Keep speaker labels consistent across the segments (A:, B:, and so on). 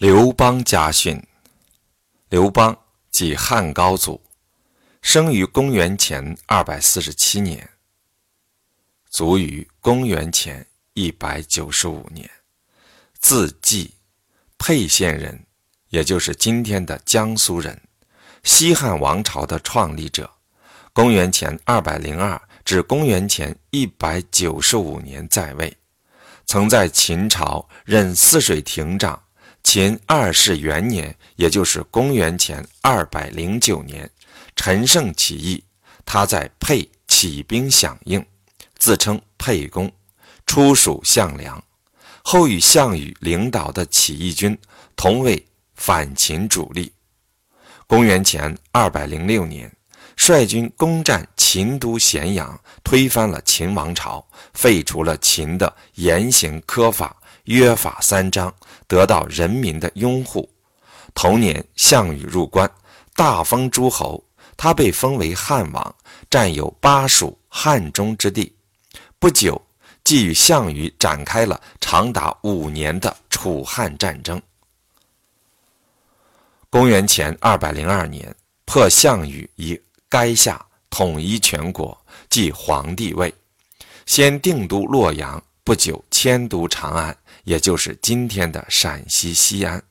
A: 刘邦家训。刘邦即汉高祖，生于公元前二百四十七年，卒于公元前一百九十五年，字季，沛县人，也就是今天的江苏人，西汉王朝的创立者。公元前二百零二至公元前一百九十五年在位，曾在秦朝任泗水亭长。秦二世元年，也就是公元前二百零九年，陈胜起义，他在沛起兵响应，自称沛公，出属项梁，后与项羽领导的起义军同为反秦主力。公元前二百零六年，率军攻占秦都咸阳，推翻了秦王朝，废除了秦的严刑苛法。约法三章得到人民的拥护。同年，项羽入关，大封诸侯，他被封为汉王，占有巴蜀汉中之地。不久，即与项羽展开了长达五年的楚汉战争。公元前二百零二年，破项羽以垓下，统一全国，即皇帝位。先定都洛阳，不久迁都长安。也就是今天的陕西西安，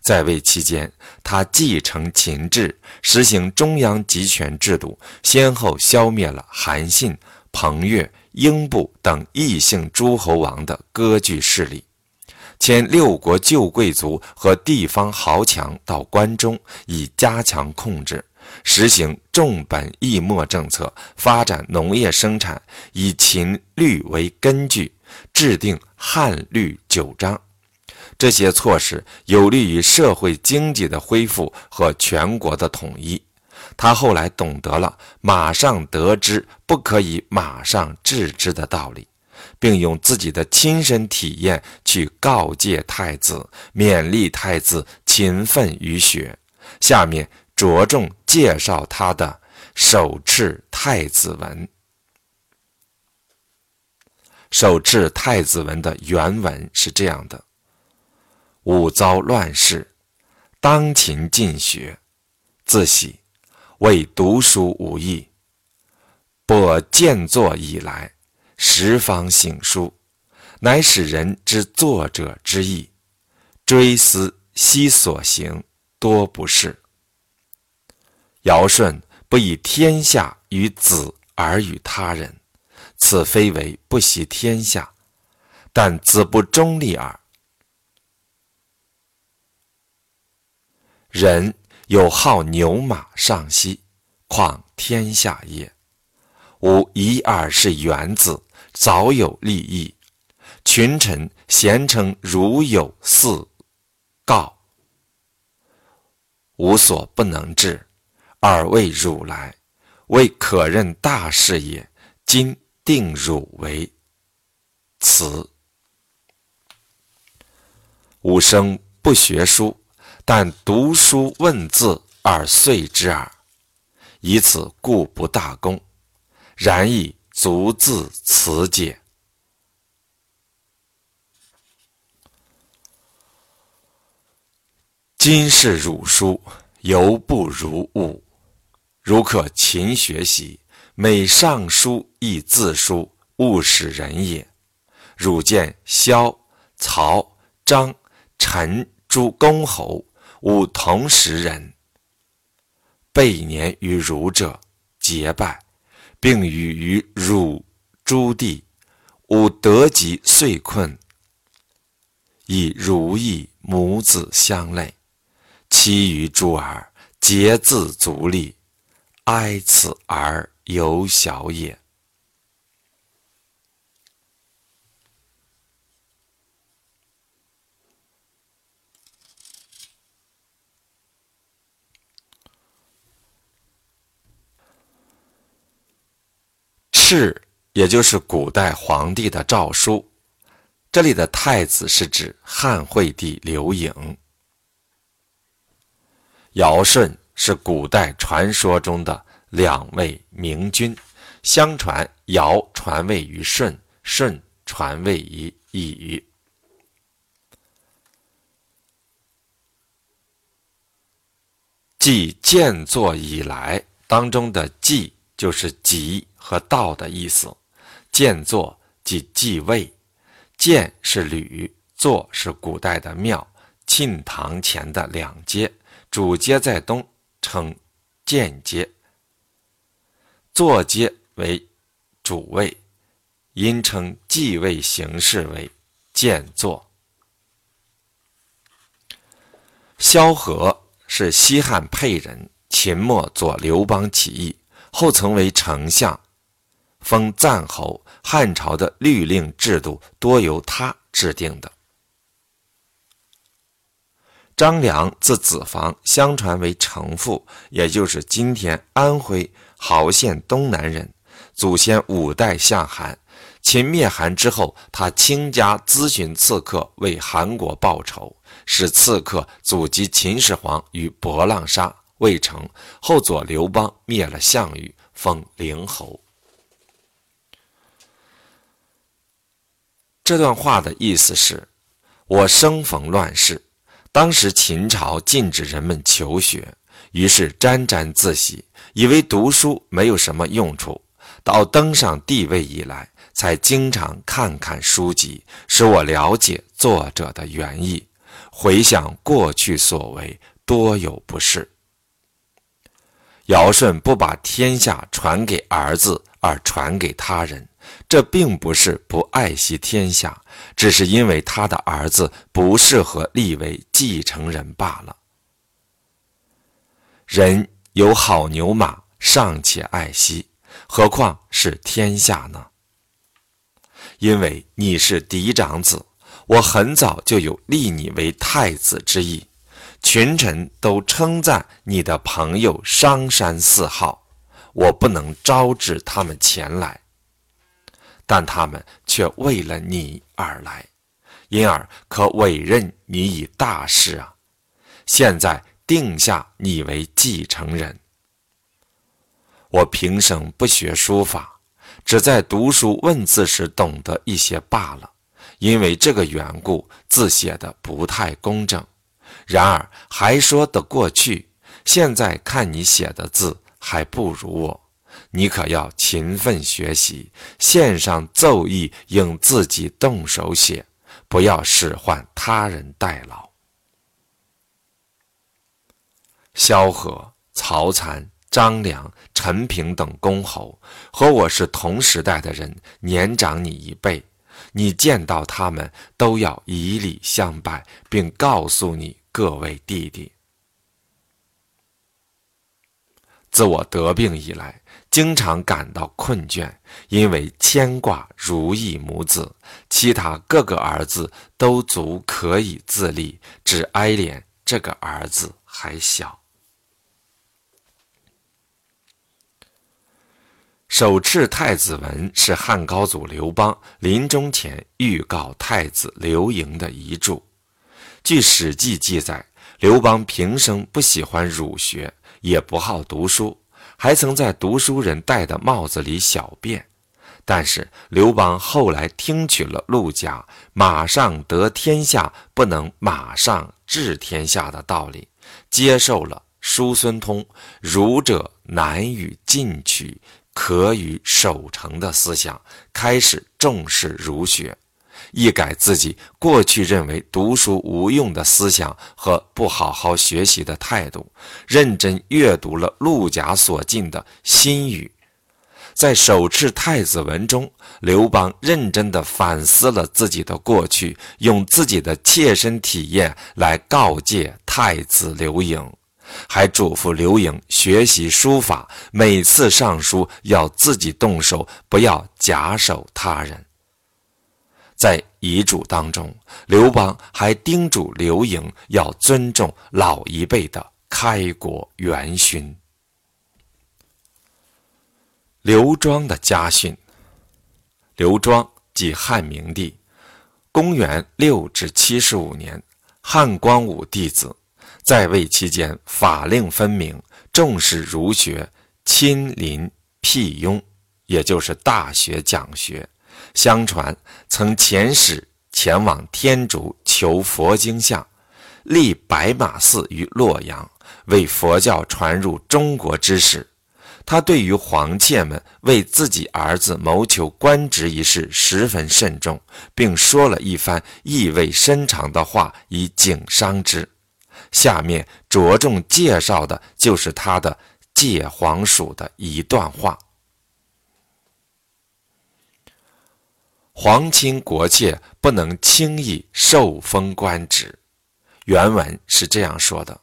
A: 在位期间，他继承秦制，实行中央集权制度，先后消灭了韩信、彭越、英布等异姓诸侯王的割据势力，迁六国旧贵族和地方豪强到关中，以加强控制，实行重本抑末政策，发展农业生产，以秦律为根据。制定汉律九章，这些措施有利于社会经济的恢复和全国的统一。他后来懂得了“马上得之，不可以马上治之”的道理，并用自己的亲身体验去告诫太子，勉励太子勤奋于学。下面着重介绍他的《手敕太子文》。手敕太子文的原文是这样的：吾遭乱世，当勤进学，自喜为读书无益。播建作以来，十方醒书，乃使人之作者之意。追思昔所行，多不是。尧舜不以天下与子而与他人。此非为不惜天下，但子不忠立耳。人有好牛马上兮，况天下也？吾一二是元子，早有利益。群臣贤称如有四告，无所不能治，而为汝来，为可任大事也。今。定汝为辞。吾生不学书，但读书问字而遂之耳。以此故不大功，然亦足自辞解。今是汝书，犹不如吾。如可勤学习。每上书亦自书，勿使人也。汝见萧、曹、张、陈诸公侯，吾同时人。备年于汝者，结拜，并与于汝诸弟。吾得及遂困，以如意母子相类。其余诸儿，皆自足立，哀此儿。有小也。敕，也就是古代皇帝的诏书。这里的太子是指汉惠帝刘盈。尧舜是古代传说中的。两位明君，相传尧传位于舜，舜传位于禹。继建作以来当中的继就是即和道的意思，建作即继位，建是吕，作是古代的庙，庆堂前的两街，主街在东，称建街，坐街为主位，因称继位形式为建作。萧何。是西汉沛人，秦末左刘邦起义后曾为丞相，封赞侯。汉朝的律令制度多由他制定的。张良字子房，相传为城父，也就是今天安徽亳县东南人，祖先五代相韩。秦灭韩之后，他倾家咨询刺客，为韩国报仇。使刺客阻击秦始皇于博浪沙未成，后左刘邦灭了项羽，封陵侯。这段话的意思是：我生逢乱世，当时秦朝禁止人们求学，于是沾沾自喜，以为读书没有什么用处。到登上帝位以来，才经常看看书籍，使我了解作者的原意。回想过去所为，多有不是。尧舜不把天下传给儿子，而传给他人，这并不是不爱惜天下，只是因为他的儿子不适合立为继承人罢了。人有好牛马，尚且爱惜，何况是天下呢？因为你是嫡长子。我很早就有立你为太子之意，群臣都称赞你的朋友商山四号，我不能招致他们前来，但他们却为了你而来，因而可委任你以大事啊！现在定下你为继承人。我平生不学书法，只在读书问字时懂得一些罢了。因为这个缘故，字写的不太工整，然而还说得过去。现在看你写的字还不如我，你可要勤奋学习。献上奏议应自己动手写，不要使唤他人代劳。萧何、曹参、张良、陈平等公侯和我是同时代的人，年长你一辈。你见到他们都要以礼相拜，并告诉你各位弟弟。自我得病以来，经常感到困倦，因为牵挂如意母子，其他各个儿子都足可以自立，只哀怜这个儿子还小。手持太子文是汉高祖刘邦临终前预告太子刘盈的遗著。据《史记》记载，刘邦平生不喜欢儒学，也不好读书，还曾在读书人戴的帽子里小便。但是刘邦后来听取了陆家“马上得天下，不能马上治天下”的道理，接受了叔孙通“儒者难与进取”。可与守成的思想，开始重视儒学，一改自己过去认为读书无用的思想和不好好学习的态度，认真阅读了陆贾所进的新语。在手敕太子文中，刘邦认真地反思了自己的过去，用自己的切身体验来告诫太子刘盈。还嘱咐刘盈学习书法，每次上书要自己动手，不要假手他人。在遗嘱当中，刘邦还叮嘱刘盈要尊重老一辈的开国元勋。刘庄的家训：刘庄即汉明帝，公元六至七十五年，汉光武弟子。在位期间，法令分明，重视儒学，亲临辟雍，也就是大学讲学。相传曾遣使前往天竺求佛经像，立白马寺于洛阳，为佛教传入中国之时，他对于皇妾们为自己儿子谋求官职一事十分慎重，并说了一番意味深长的话以警伤之。下面着重介绍的就是他的借皇属的一段话：皇亲国戚不能轻易受封官职。原文是这样说的。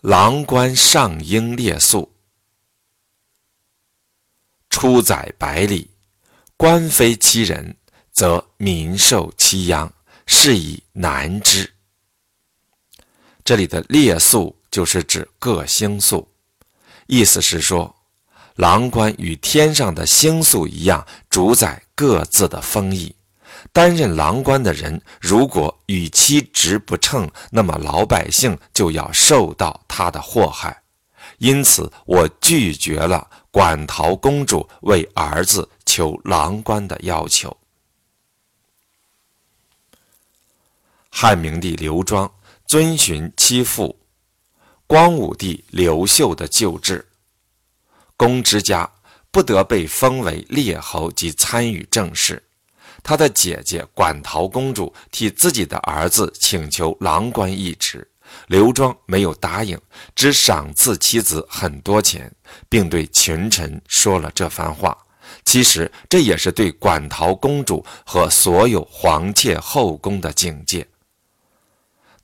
A: 郎官上应列宿，出宰百里，官非其人，则民受其殃，是以难之。这里的列宿就是指各星宿，意思是说，郎官与天上的星宿一样，主宰各自的封邑。担任郎官的人，如果与其职不称，那么老百姓就要受到他的祸害。因此，我拒绝了馆陶公主为儿子求郎官的要求。汉明帝刘庄遵循其父光武帝刘秀的旧制，公之家不得被封为列侯及参与政事。他的姐姐馆陶公主替自己的儿子请求郎官一职，刘庄没有答应，只赏赐妻子很多钱，并对群臣说了这番话。其实这也是对馆陶公主和所有皇妾后宫的警戒。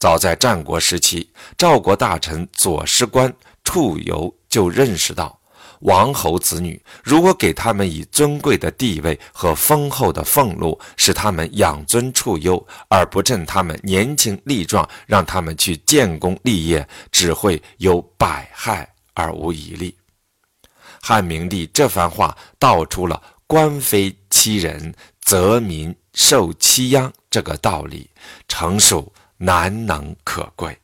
A: 早在战国时期，赵国大臣左师官处游就认识到。王侯子女，如果给他们以尊贵的地位和丰厚的俸禄，使他们养尊处优，而不趁他们年轻力壮，让他们去建功立业，只会有百害而无一利。汉明帝这番话道出了“官非欺人，则民受欺殃”这个道理，成熟难能可贵。